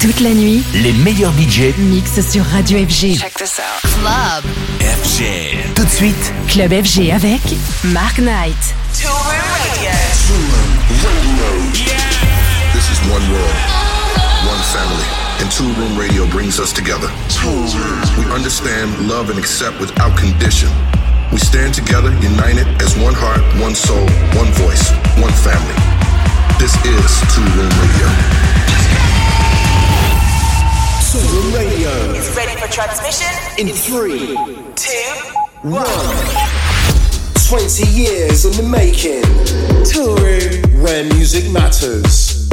Toute la nuit, les meilleurs budgets mixent sur Radio FG. Check this out. Club FG. Tout de suite, Club FG avec Mark Knight. Tour Radio. Tour Radio. This is one world, one family. and Two Room Radio brings us together. We understand, love, and accept without condition. We stand together, united as one heart, one soul, one voice, one family. This is Two Room Radio. Soul Radio is ready for transmission in three, two, one. 20 years in the making. Toolroom, where music matters.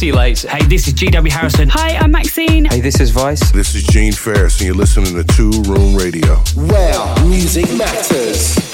See you later. Hey, this is GW Harrison. Hi, I'm Maxine. Hey, this is Vice. This is Gene Farris, and you're listening to Two Room Radio. Well, music matters.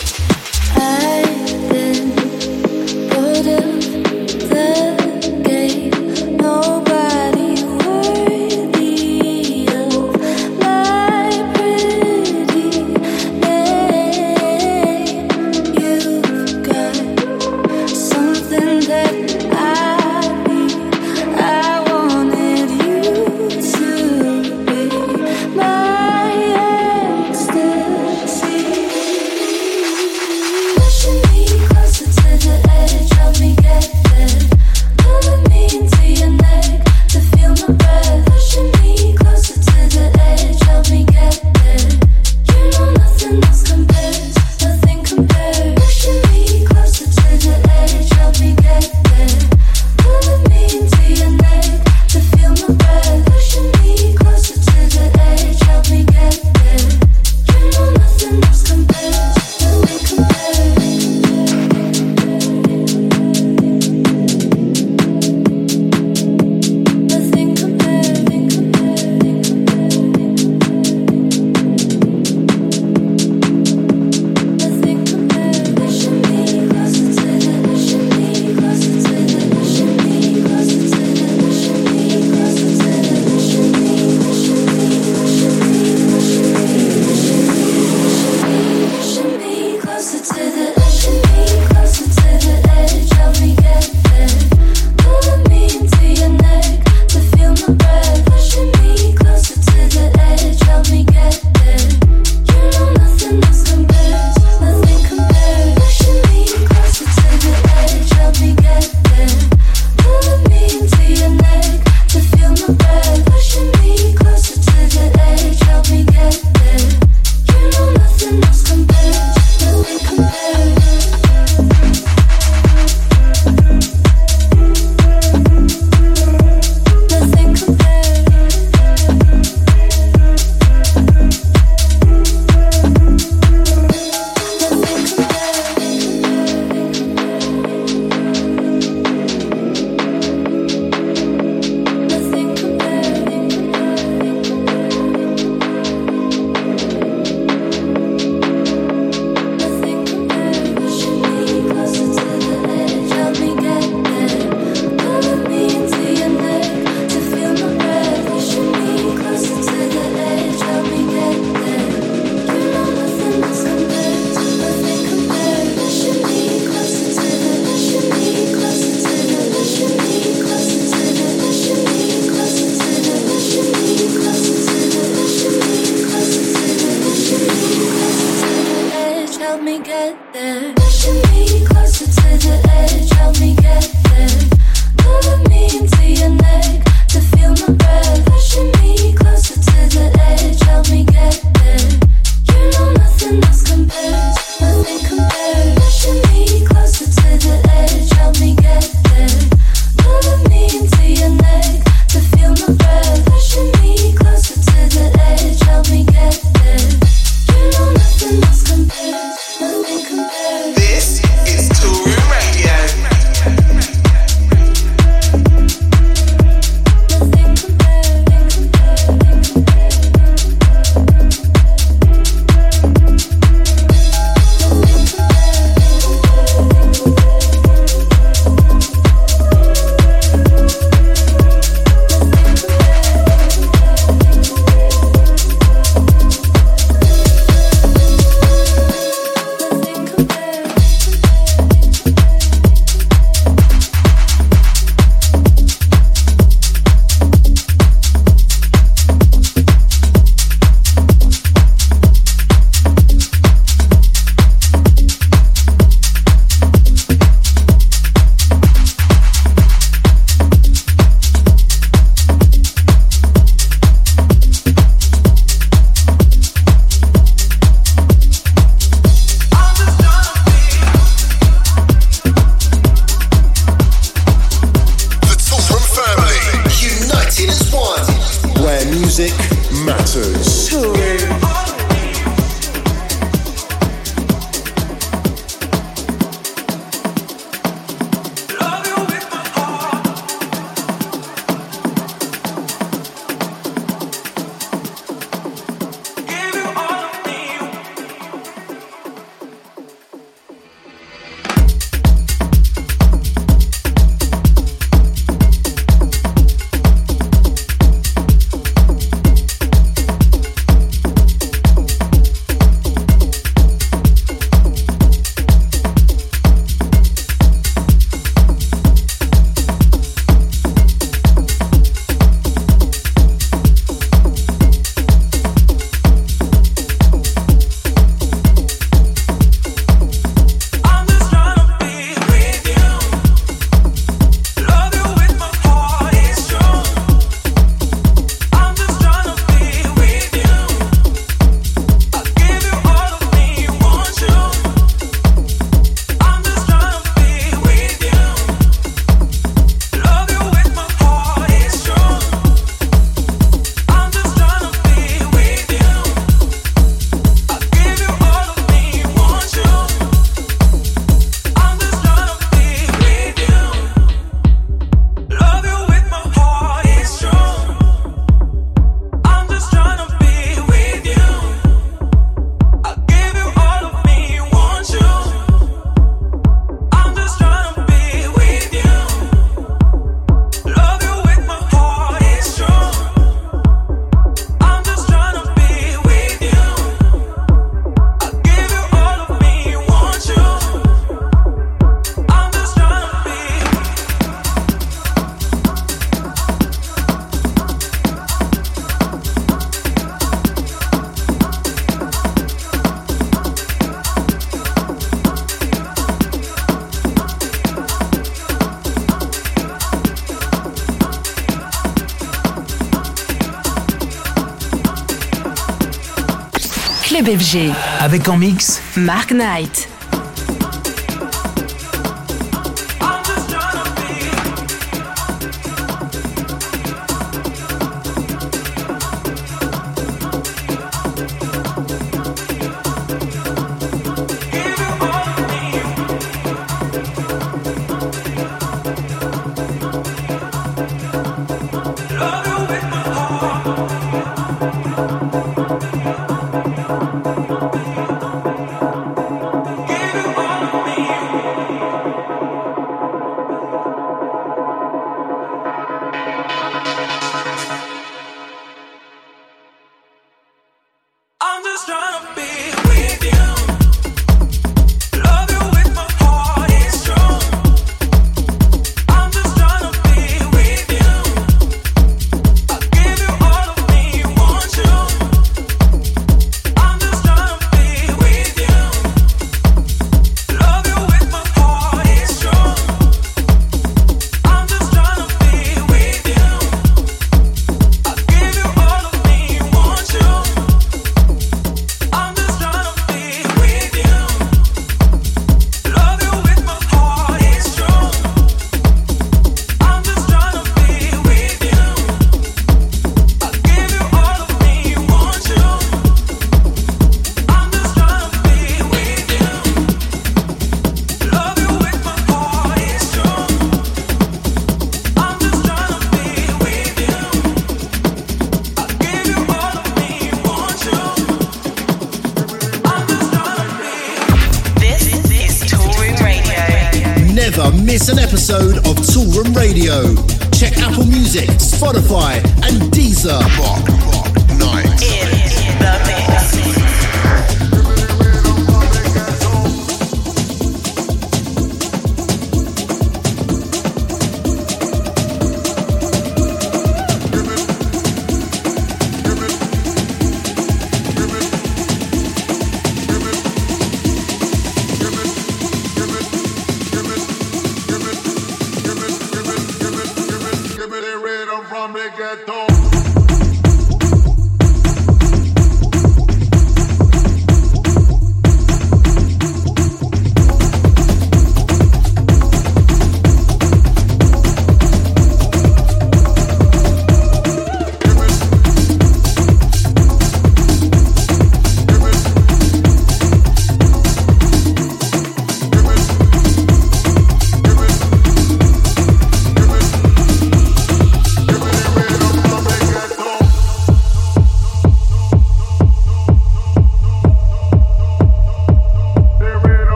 FG. Avec en mix Mark Knight.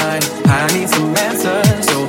Mind. I need some answers, so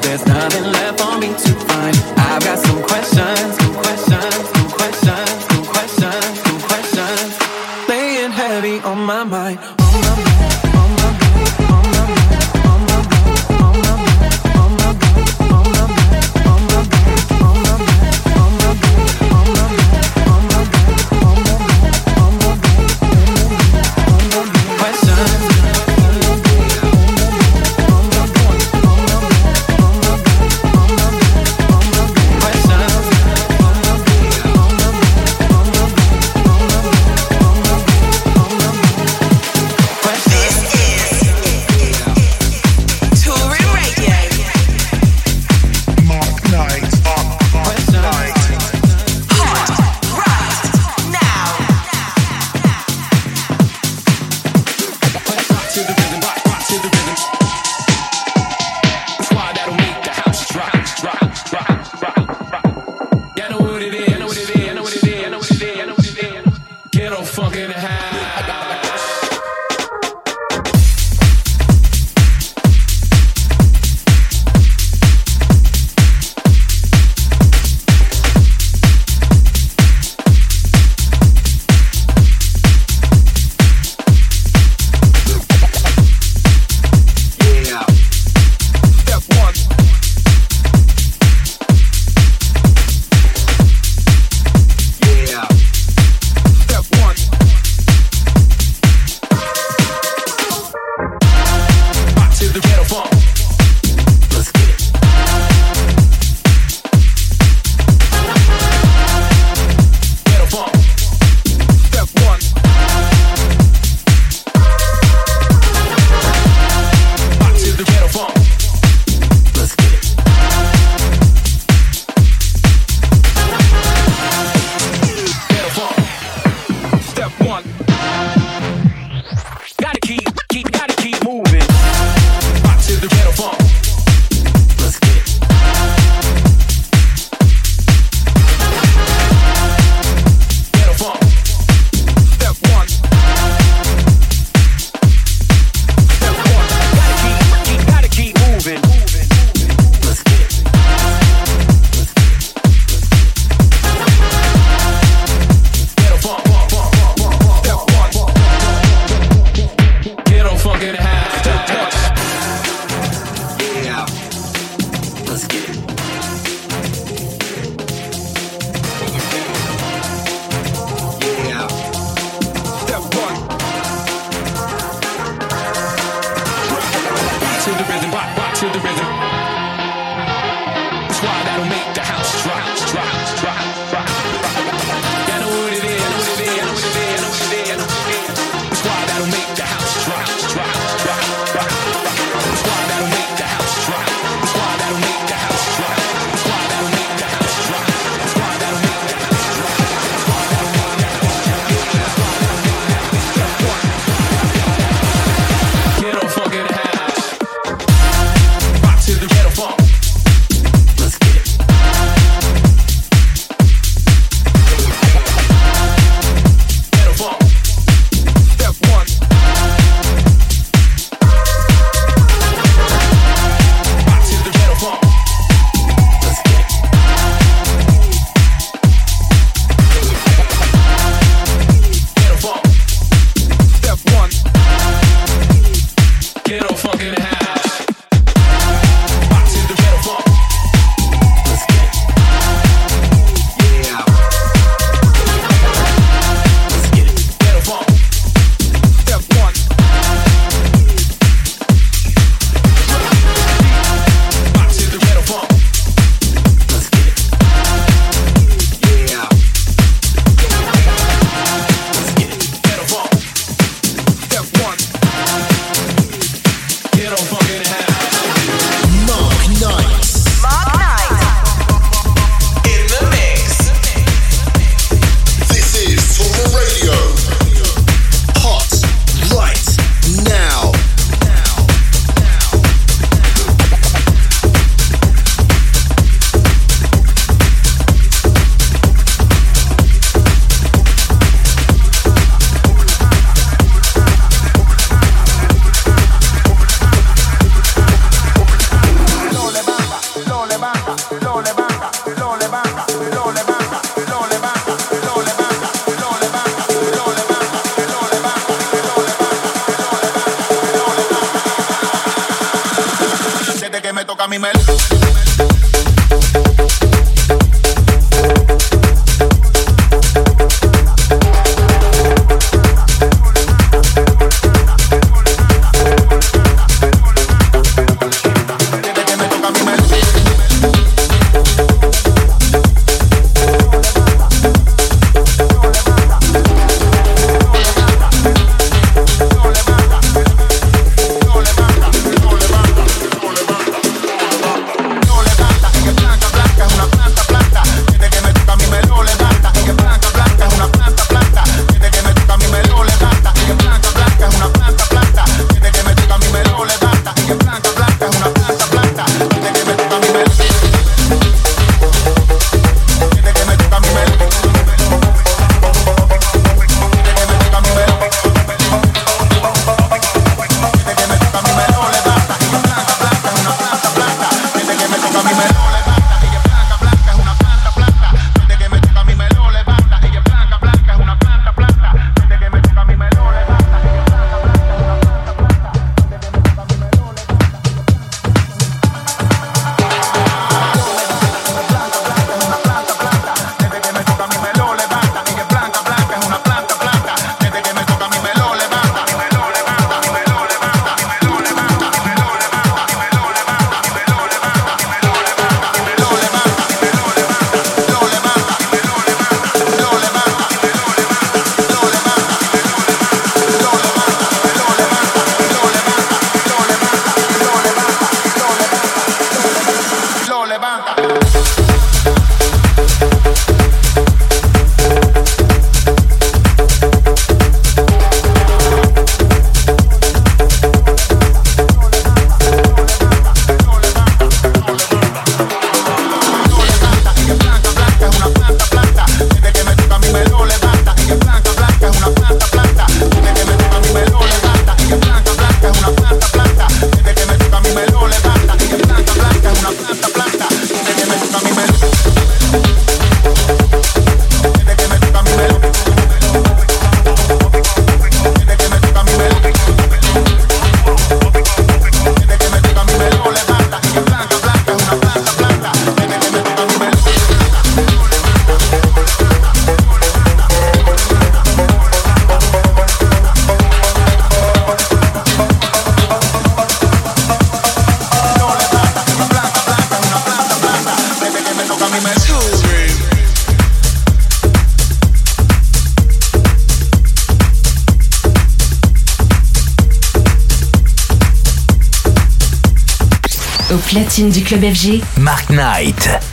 platine du club FG, Mark Knight.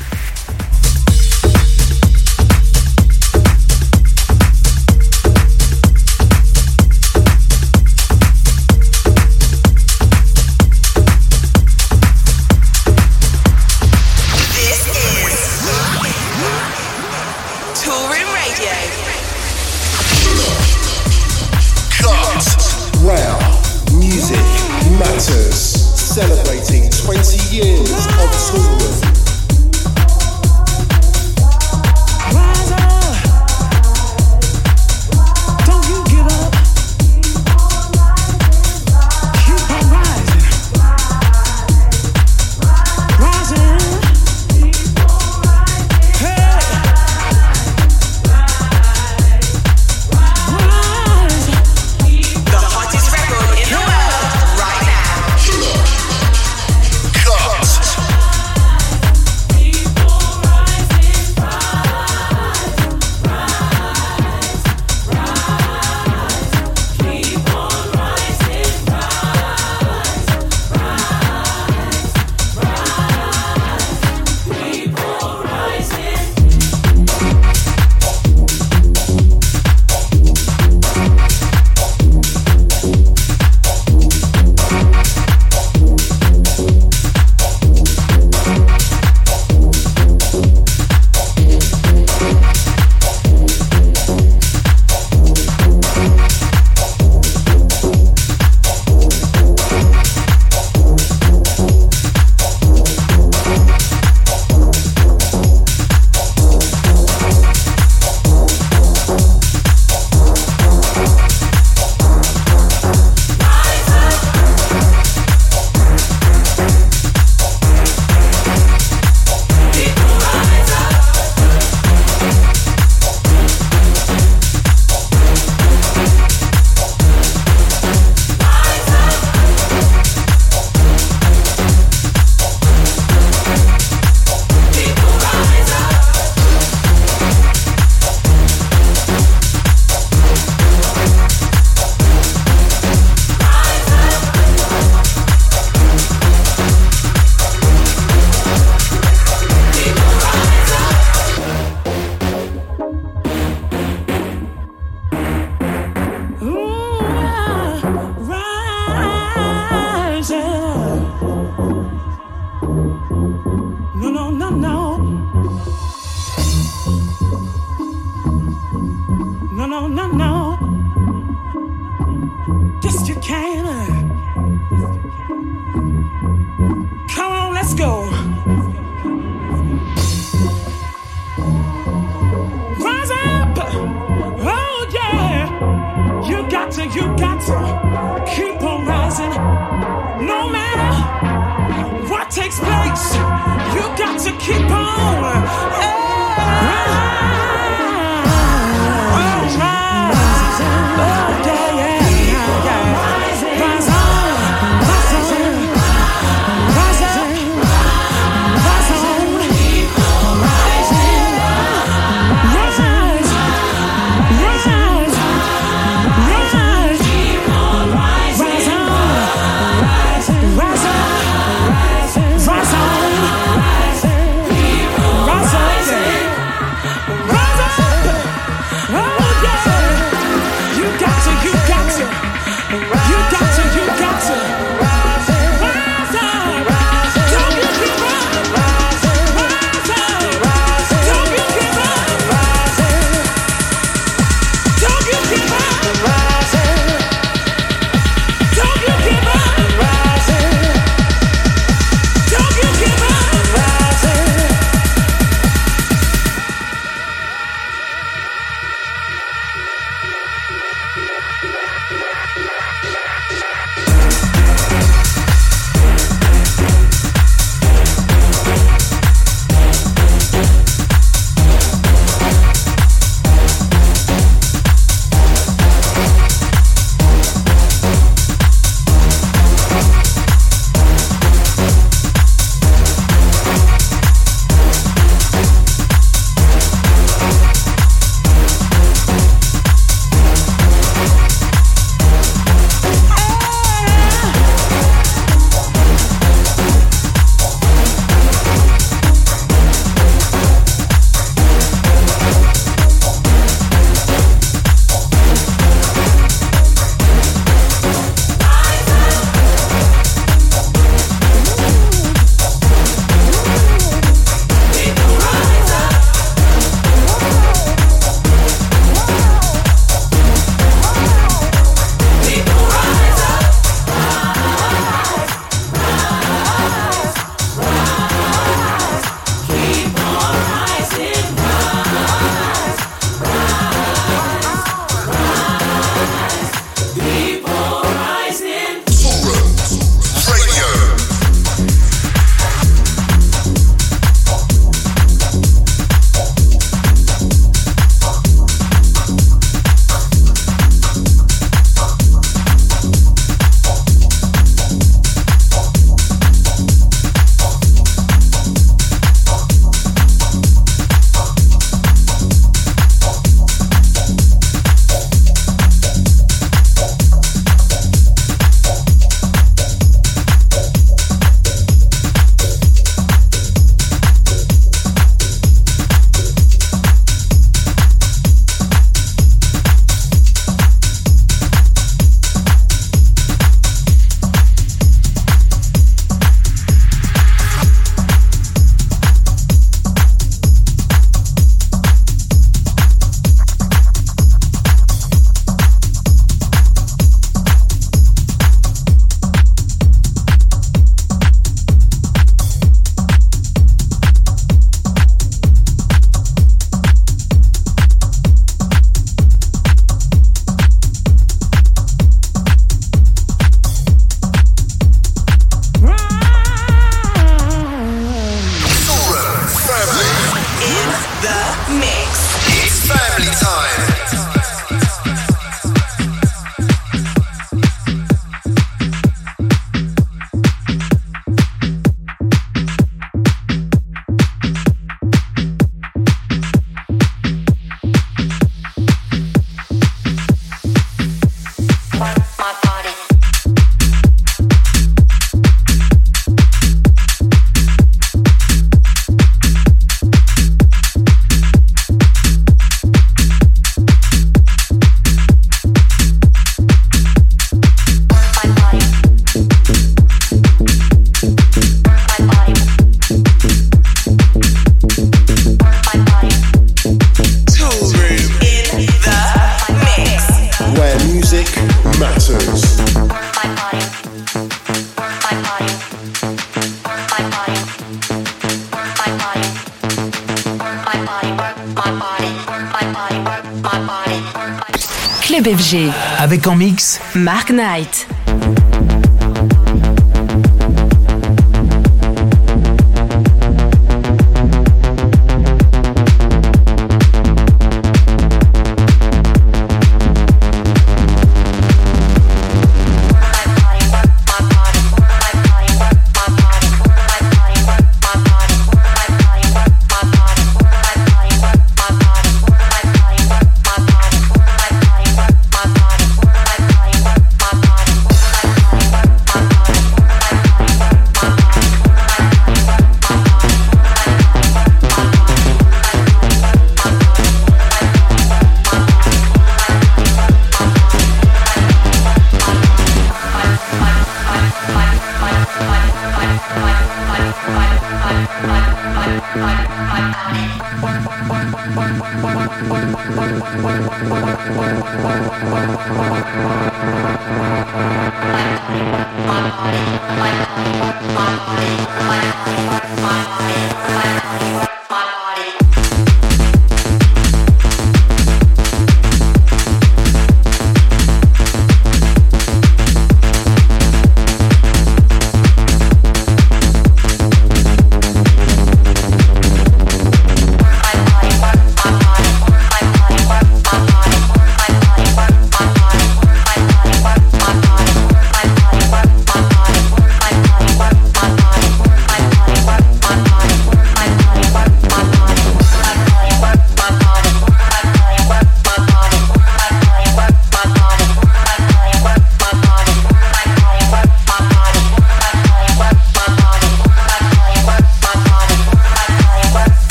Let's go. Rise up. Oh, yeah. You got to, you got to keep on rising. No matter what takes place, you got to keep on. Rise Mark Knight.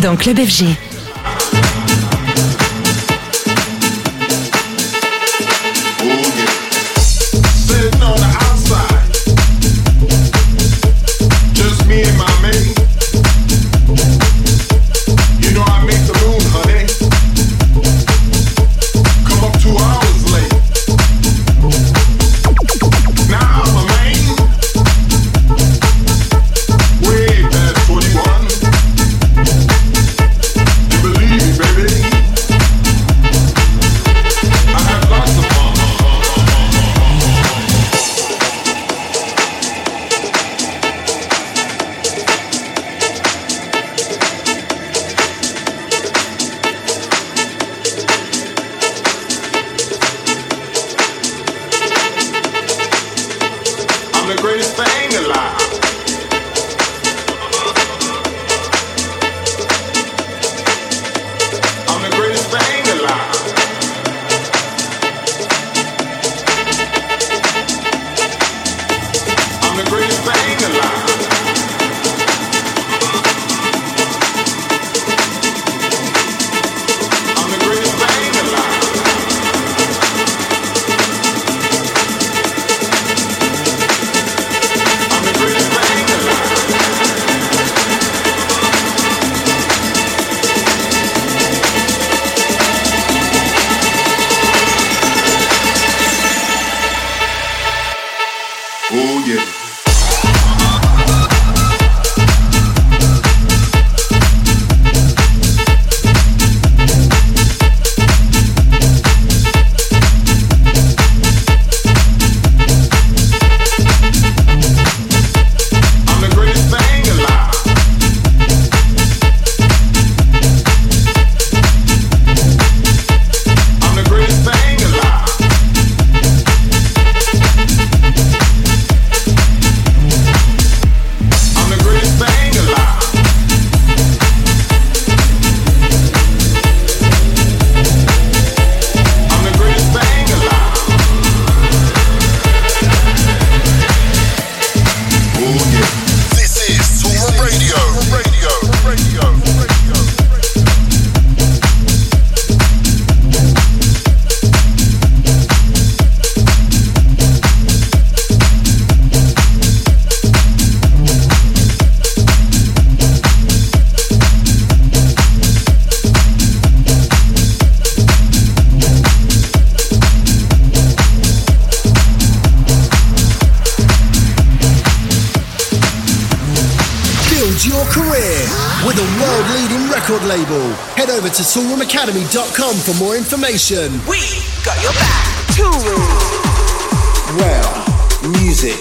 Donc le FG. toolroomacademy.com for more information. We got your back. Tool Room. Well, music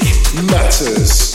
matters.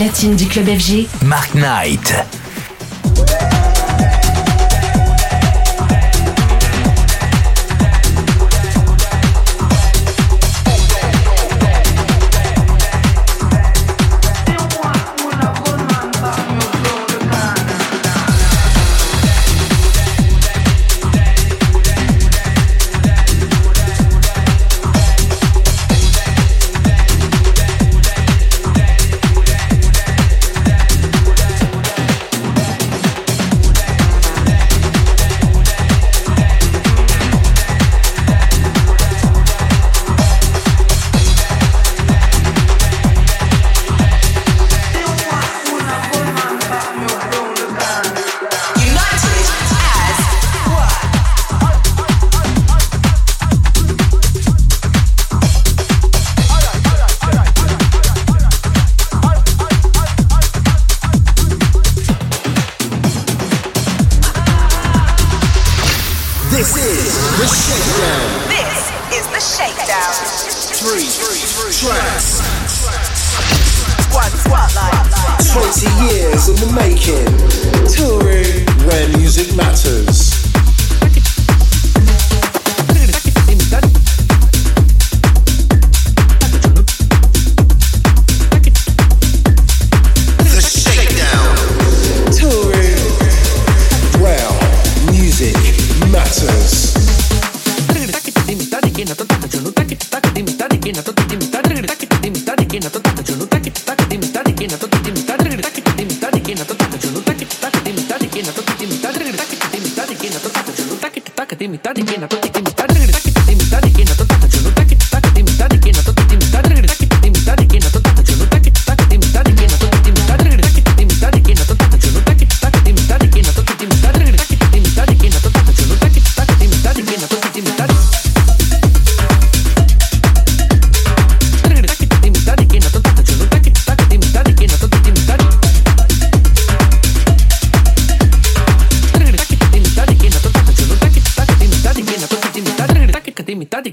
platine du club FG, Mark Knight.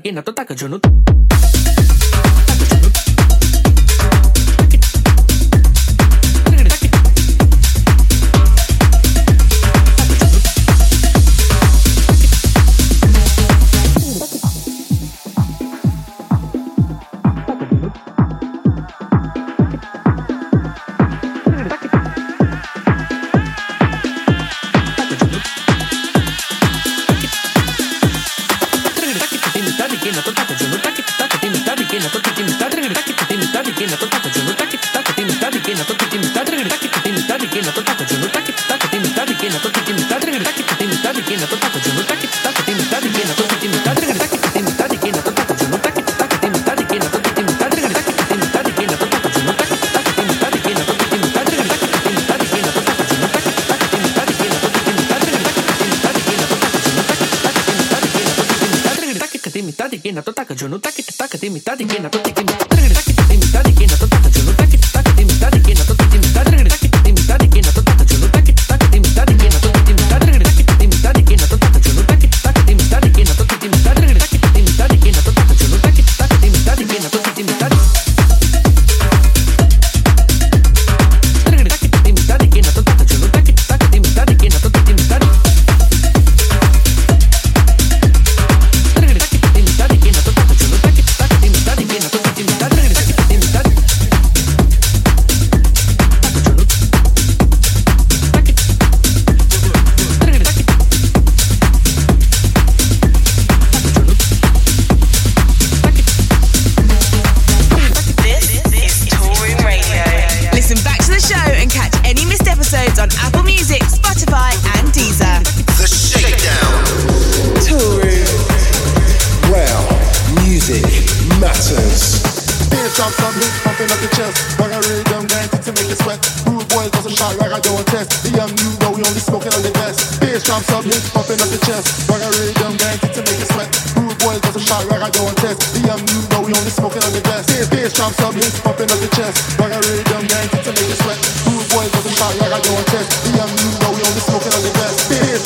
inato taka junu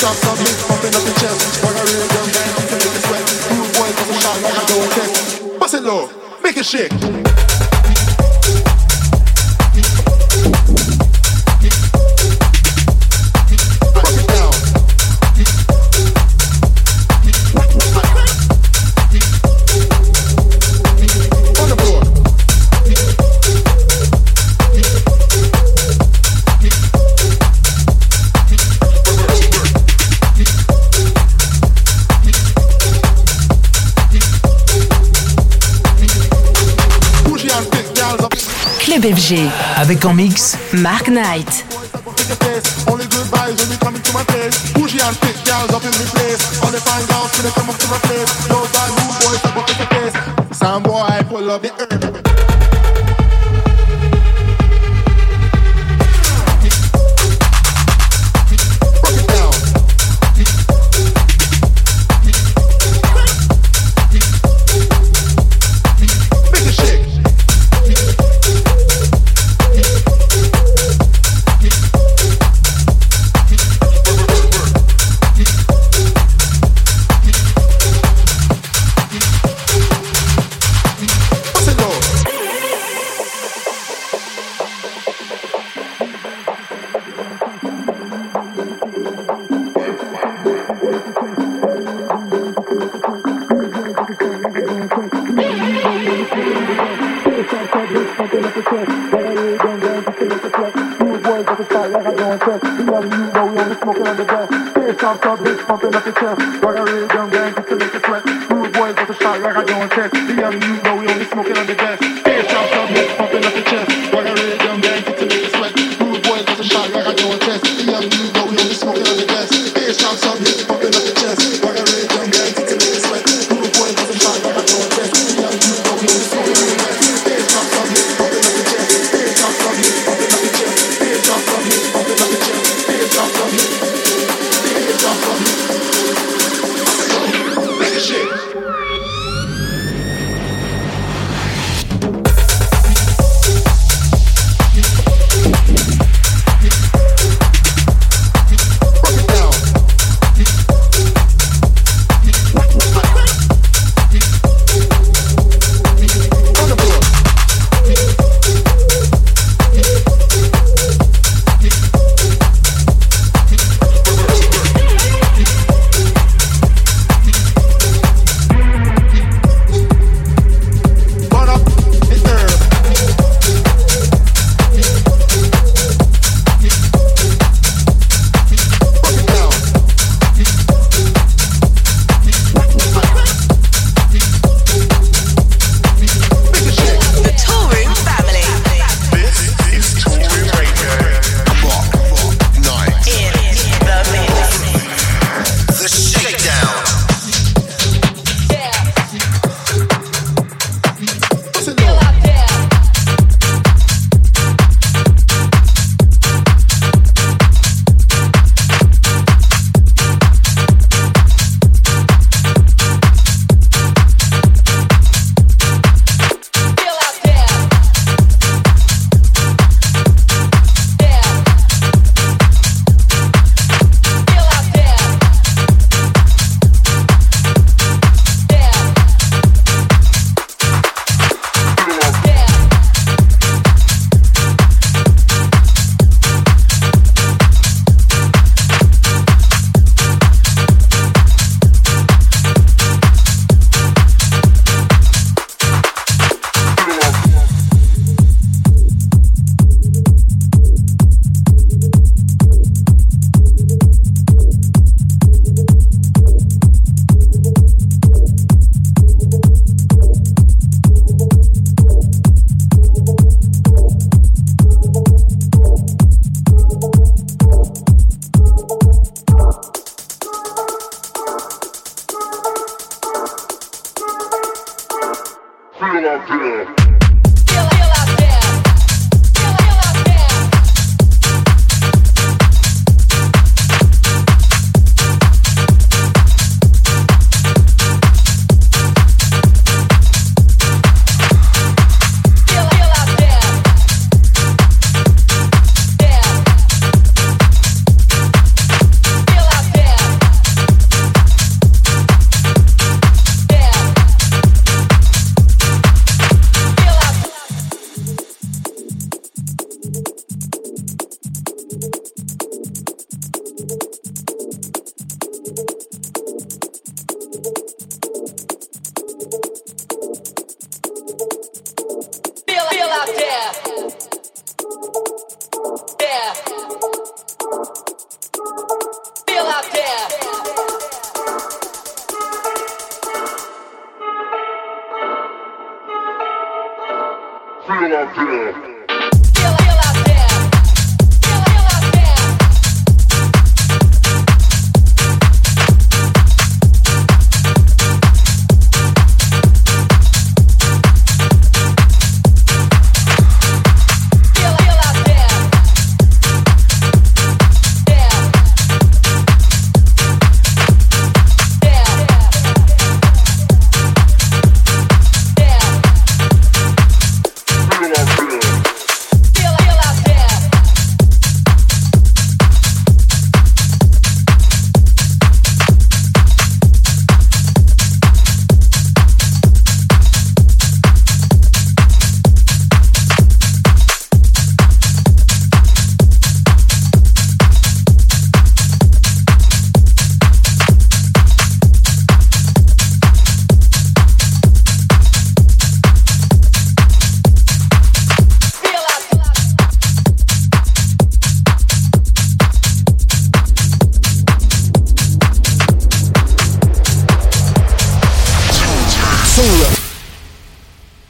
Stop something Avec en mix. Mark Knight.